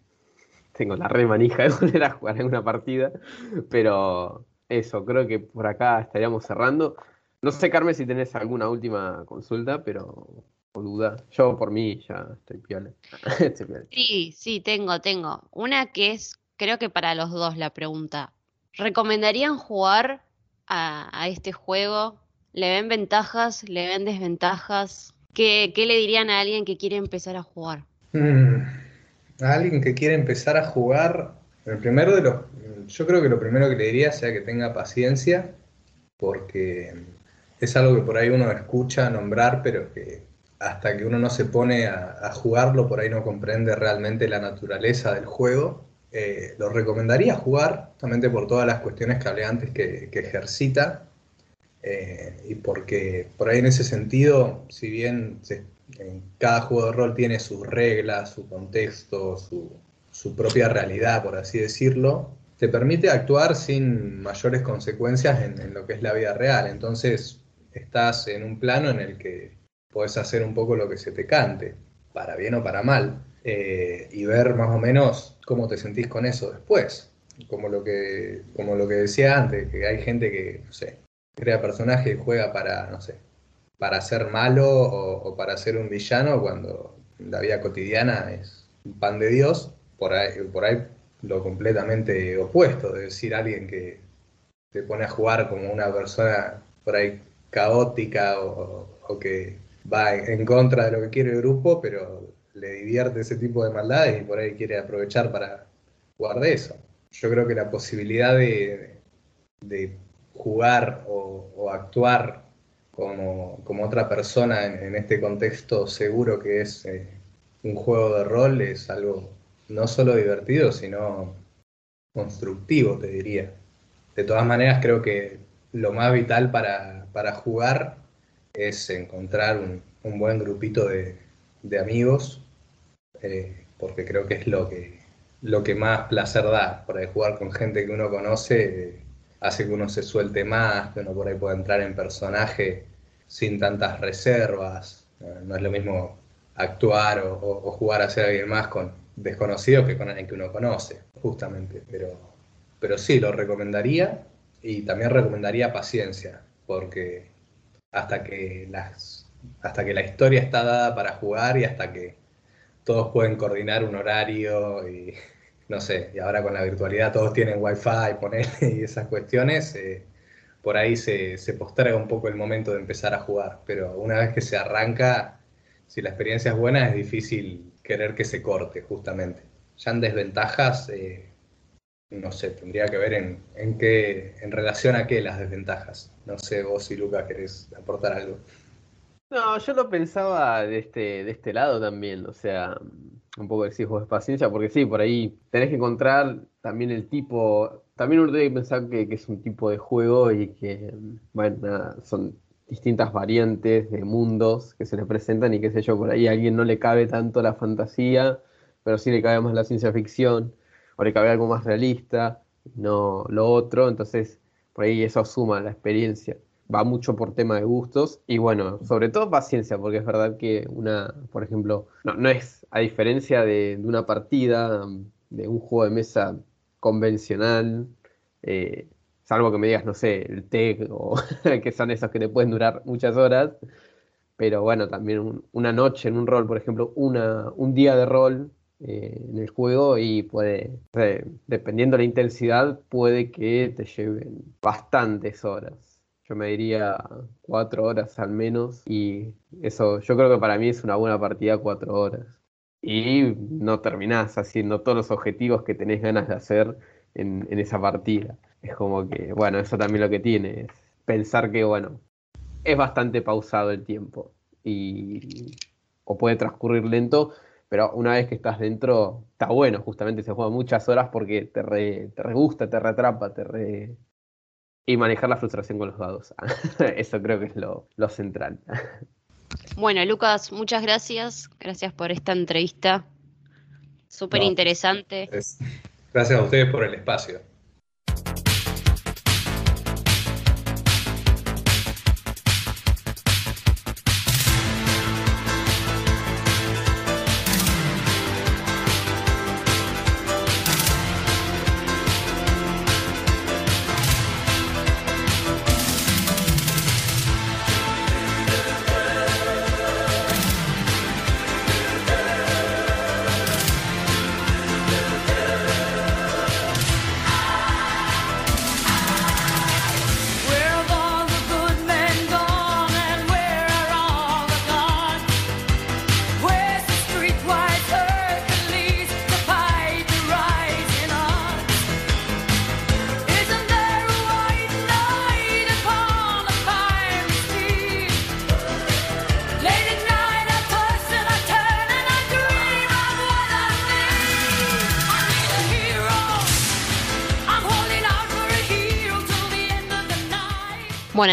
tengo la re manija de volver a jugar en una partida, pero eso, creo que por acá estaríamos cerrando. No sé, Carmen, si tenés alguna última consulta, pero o duda. Yo por mí ya estoy piola. estoy piola. Sí, sí, tengo, tengo. Una que es, creo que para los dos la pregunta. ¿Recomendarían jugar a, a este juego? ¿Le ven ventajas? ¿Le ven desventajas? ¿Qué, ¿Qué, le dirían a alguien que quiere empezar a jugar? Mm, a alguien que quiere empezar a jugar, el primero de los, yo creo que lo primero que le diría sea que tenga paciencia, porque es algo que por ahí uno escucha nombrar, pero que hasta que uno no se pone a, jugarlo, por ahí no comprende realmente la naturaleza del juego. Eh, lo recomendaría jugar, justamente por todas las cuestiones que hablé antes que, ejercita, eh, y porque por ahí en ese sentido, si bien cada juego de rol tiene sus reglas, su contexto, su, su propia realidad, por así decirlo, te permite actuar sin mayores consecuencias en, en, lo que es la vida real. Entonces, estás en un plano en el que puedes hacer un poco lo que se te cante, para bien o para mal, eh, y ver más o menos cómo te sentís con eso después. Como lo, que, como lo que decía antes, que hay gente que, no sé, crea personajes y juega para, no sé, para ser malo o, para ser un villano cuando la vida cotidiana es un pan de Dios. Por ahí, por ahí lo completamente opuesto, de decir alguien que se pone a jugar como una persona por ahí caótica o que va en, contra de lo que quiere el grupo, pero le divierte ese tipo de maldades y por ahí quiere aprovechar para jugar de eso. Yo creo que la posibilidad de, de jugar o, actuar como, como, otra persona en, en, este contexto seguro que es eh, un juego de rol es algo no solo divertido, sino constructivo, te diría. De todas maneras, creo que lo más vital para, para jugar es encontrar un, un buen grupito de, de amigos, eh, porque creo que es lo que, lo que más placer da. Por ahí jugar con gente que uno conoce eh, hace que uno se suelte más, que uno por ahí pueda entrar en personaje sin tantas reservas. No es lo mismo actuar o, jugar a ser alguien más con desconocidos que con alguien que uno conoce, justamente. Pero, pero sí, lo recomendaría y también recomendaría paciencia, porque hasta que, las, hasta que la historia está dada para jugar y hasta que todos pueden coordinar un horario y, no sé, y ahora con la virtualidad todos tienen wifi, poner y esas cuestiones, eh, por ahí se, se posterga un poco el momento de empezar a jugar, pero una vez que se arranca, si la experiencia es buena, es difícil querer que se corte, justamente. Ya en desventajas, eh, no sé, tendría que ver en, en, qué, en relación a qué las desventajas. No sé, vos y Luca querés aportar algo. No, yo lo pensaba de este, de este lado también, o sea, un poco decís vos paciencia, porque sí, por ahí tenés que encontrar también el tipo, también uno tiene que pensar que, es un tipo de juego y que, bueno, son distintas variantes de mundos que se le presentan y qué sé yo, por ahí a alguien no le cabe tanto la fantasía, pero sí le cabe más la ciencia ficción, le cabe algo más realista, no lo otro, entonces por ahí eso suma la experiencia. Va mucho por tema de gustos y bueno, sobre todo paciencia, porque es verdad que una, por ejemplo, no, no es, a diferencia de, una partida, de un juego de mesa convencional, eh, salvo que me digas, no sé, el TEC o que son esos que te pueden durar muchas horas, pero bueno, también un, una noche en un rol, por ejemplo, una, un día de rol eh, en el juego y puede, dependiendo de la intensidad, puede que te lleven bastantes horas yo me diría cuatro horas al menos y eso yo creo que para mí es una buena partida cuatro horas. Y no terminás haciendo todos los objetivos que tenés ganas de hacer en, en esa partida. Es como que, bueno, eso también lo que tiene es pensar que, bueno, es bastante pausado el tiempo y o puede transcurrir lento, pero una vez que estás dentro, está bueno, justamente se juega muchas horas porque te re, te re gusta, te retrapa, te re, y manejar la frustración con los dados. Eso creo que es lo, lo, central. Bueno, Lucas, muchas gracias. Gracias por esta entrevista. Súper no, interesante. Gracias a ustedes por el espacio.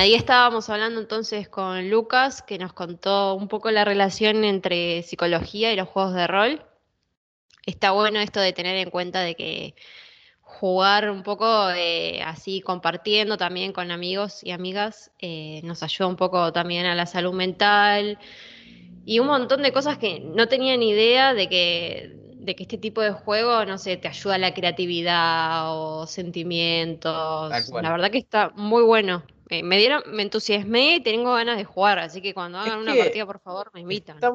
Ahí estábamos hablando entonces con Lucas, que nos contó un poco la relación entre psicología y los juegos de rol. Está bueno esto de tener en cuenta de que jugar un poco eh, así compartiendo también con amigos y amigas eh, nos ayuda un poco también a la salud mental y un montón de cosas que no tenía ni idea de que, de que este tipo de juego, no sé, te ayuda a la creatividad o sentimientos. La verdad que está muy bueno. Eh, me dieron, me entusiasmé y tengo ganas de jugar, así que cuando hagan una partida, por favor, me invitan. Está,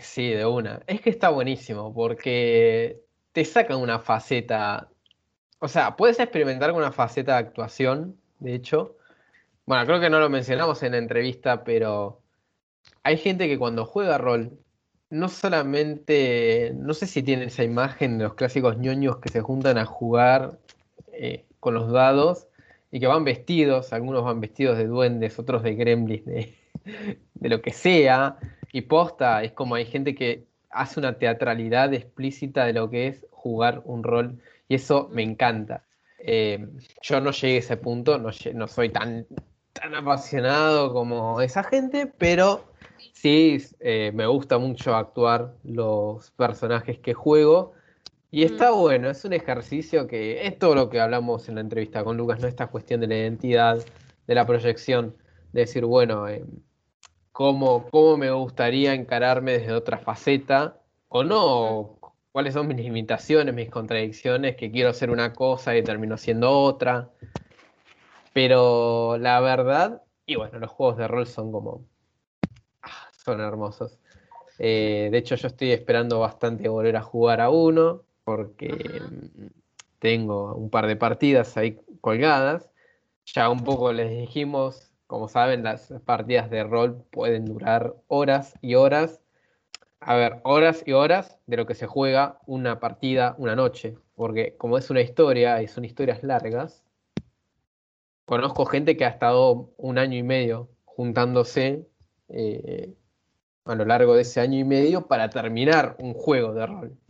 sí, de una. Es que está buenísimo porque te sacan una faceta. O sea, puedes experimentar con una faceta de actuación, de hecho. Bueno, creo que no lo mencionamos en la entrevista, pero hay gente que cuando juega rol, no solamente, no sé si tienen esa imagen de los clásicos ñoños que se juntan a jugar eh, con los dados y que van vestidos, algunos van vestidos de duendes, otros de gremlins, de, de, lo que sea, y posta, es como hay gente que hace una teatralidad explícita de lo que es jugar un rol, y eso me encanta. Eh, yo no llegué a ese punto, no, no soy tan, tan apasionado como esa gente, pero sí eh, me gusta mucho actuar los personajes que juego y está bueno, es un ejercicio que es todo lo que hablamos en la entrevista con Lucas, ¿no? Esta cuestión de la identidad, de la proyección, de decir, bueno, eh, ¿cómo, ¿cómo, me gustaría encararme desde otra faceta? O no, cuáles son mis limitaciones, mis contradicciones, que quiero hacer una cosa y termino siendo otra. Pero la verdad, y bueno, los juegos de rol son como. Ah, son hermosos. Eh, de hecho, yo estoy esperando bastante volver a jugar a uno porque tengo un par de partidas ahí colgadas. Ya un poco les dijimos, como saben, las partidas de rol pueden durar horas y horas. A ver, horas y horas de lo que se juega una partida una noche. Porque como es una historia y son historias largas, conozco gente que ha estado un año y medio juntándose eh, a lo largo de ese año y medio para terminar un juego de rol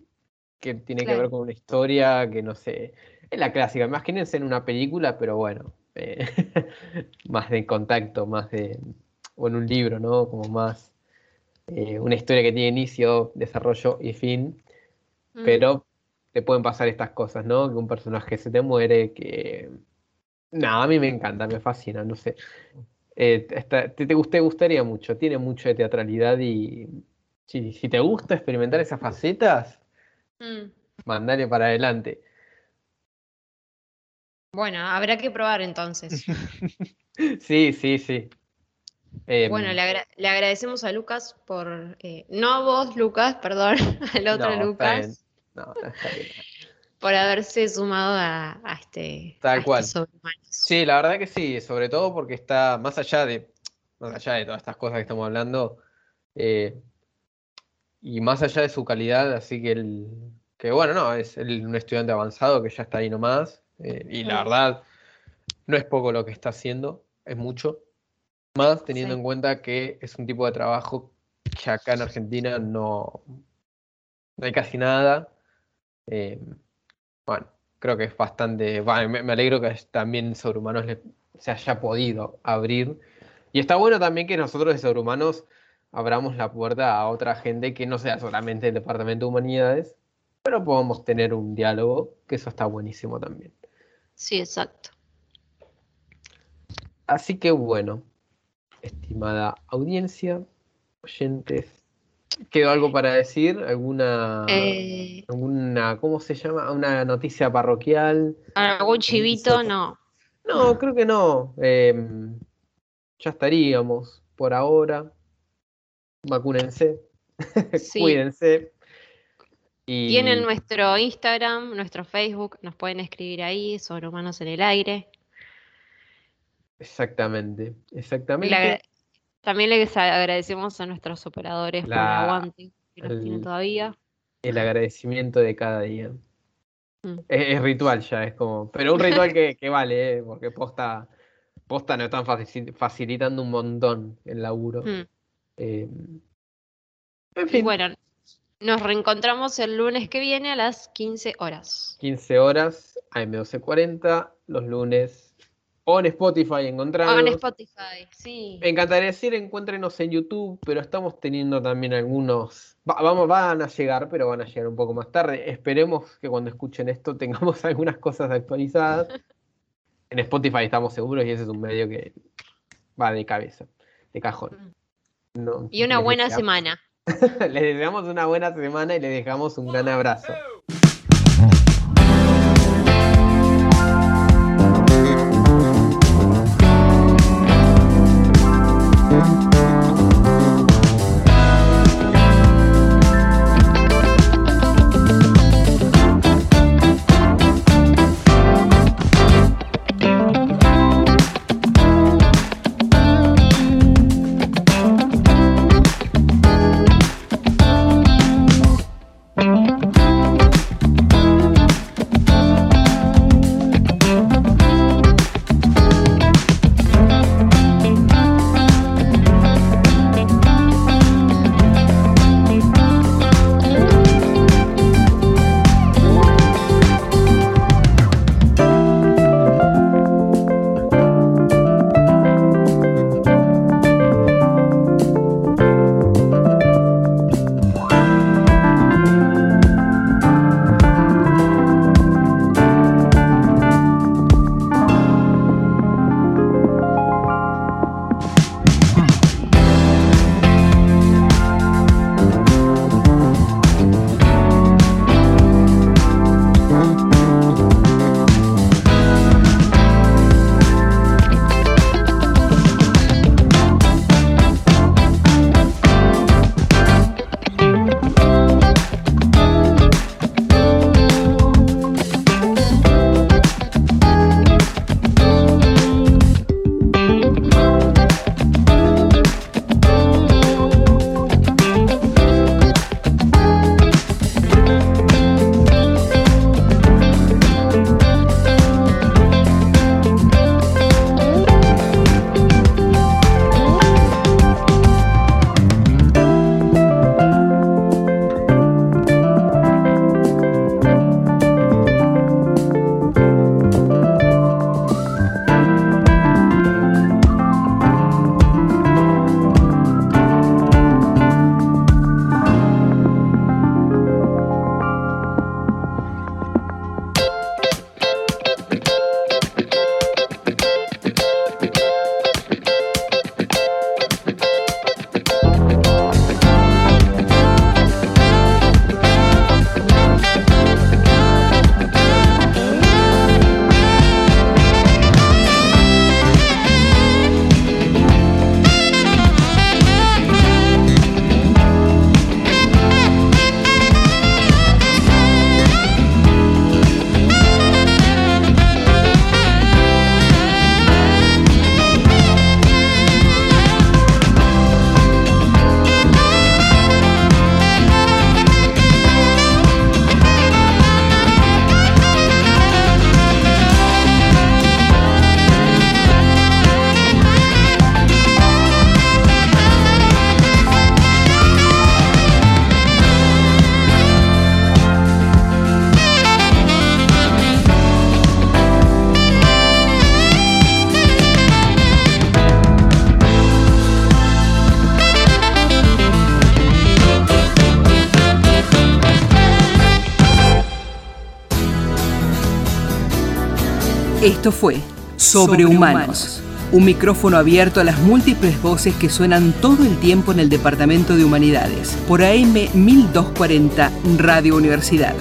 que tiene que ver con una historia que no sé, es la clásica, imagínense en una película, pero bueno, eh, más de contacto, más de, o en un libro, ¿no? Como más eh, una historia que tiene inicio, desarrollo y fin, Mm. pero te pueden pasar estas cosas, ¿no? Que un personaje se te muere, que... Nada, a mí me encanta, me fascina, no sé. Eh, está- te, te, te gustaría mucho, tiene mucho de teatralidad y si, si te gusta experimentar esas facetas, Mm. mandale para adelante. Bueno, habrá que probar entonces. Sí, sí, sí. Em, Bueno, le, agra- le agradecemos a Lucas por, eh, no a vos, Lucas, perdón, al otro no, Lucas. No, no, está bien. por haberse sumado a, a este, Tal a estos cual. Sí, la verdad que sí, sobre todo porque está más allá de, más allá de todas estas cosas que estamos hablando, eh, y más allá de su calidad, así que el, que bueno, no, es el- un estudiante avanzado que ya está ahí nomás, eh, y la verdad, no es poco lo que está haciendo, es mucho, más teniendo Sí. en cuenta que es un tipo de trabajo que acá en Argentina no, no hay casi nada. eh, bueno, creo que es bastante. me, me alegro que también Sobrehumanos le- se haya podido abrir. Y está bueno también que nosotros de Sobrehumanos abramos la puerta a otra gente que no sea solamente el Departamento de Humanidades, pero podamos tener un diálogo, que eso está buenísimo también. Sí, exacto. Así que bueno, estimada audiencia, oyentes, ¿quedó algo para decir? ¿Alguna, Eh, alguna, ¿cómo se llama? ¿Una noticia parroquial? ¿Algún chivito? No. No, creo que no. Em, ya estaríamos por ahora. Vacúnense, Sí. cuídense. Y Tienen nuestro Instagram, nuestro Facebook, nos pueden escribir ahí, sobre Humanos en el Aire. exactamente, exactamente. también les agradecemos a nuestros operadores por el aguante que nos tienen todavía. El agradecimiento de cada día. Mm. Es, es ritual ya, es como. Pero un ritual que, que vale, ¿eh? porque posta, posta nos están faci- facilitando un montón el laburo. Mm. Eh, en Y fin, bueno, nos reencontramos el lunes que viene a las 15 horas. 15 horas, AM1240, los lunes. O en Spotify Ah, en encontrarnos. Spotify, sí. Me encantaría decir encuéntrenos en YouTube, pero estamos teniendo también algunos. va- vamos, van a llegar, pero van a llegar un poco más tarde. Esperemos que cuando escuchen esto tengamos algunas cosas actualizadas. En Spotify estamos seguros y ese es un medio que va de cabeza, de cajón. No. Y una buena deseamos- semana. Les deseamos una buena semana y les dejamos un gran abrazo. Esto fue Sobrehumanos, un micrófono abierto a las múltiples voces que suenan todo el tiempo en el Departamento de Humanidades, por AM 1240 Radio Universidad.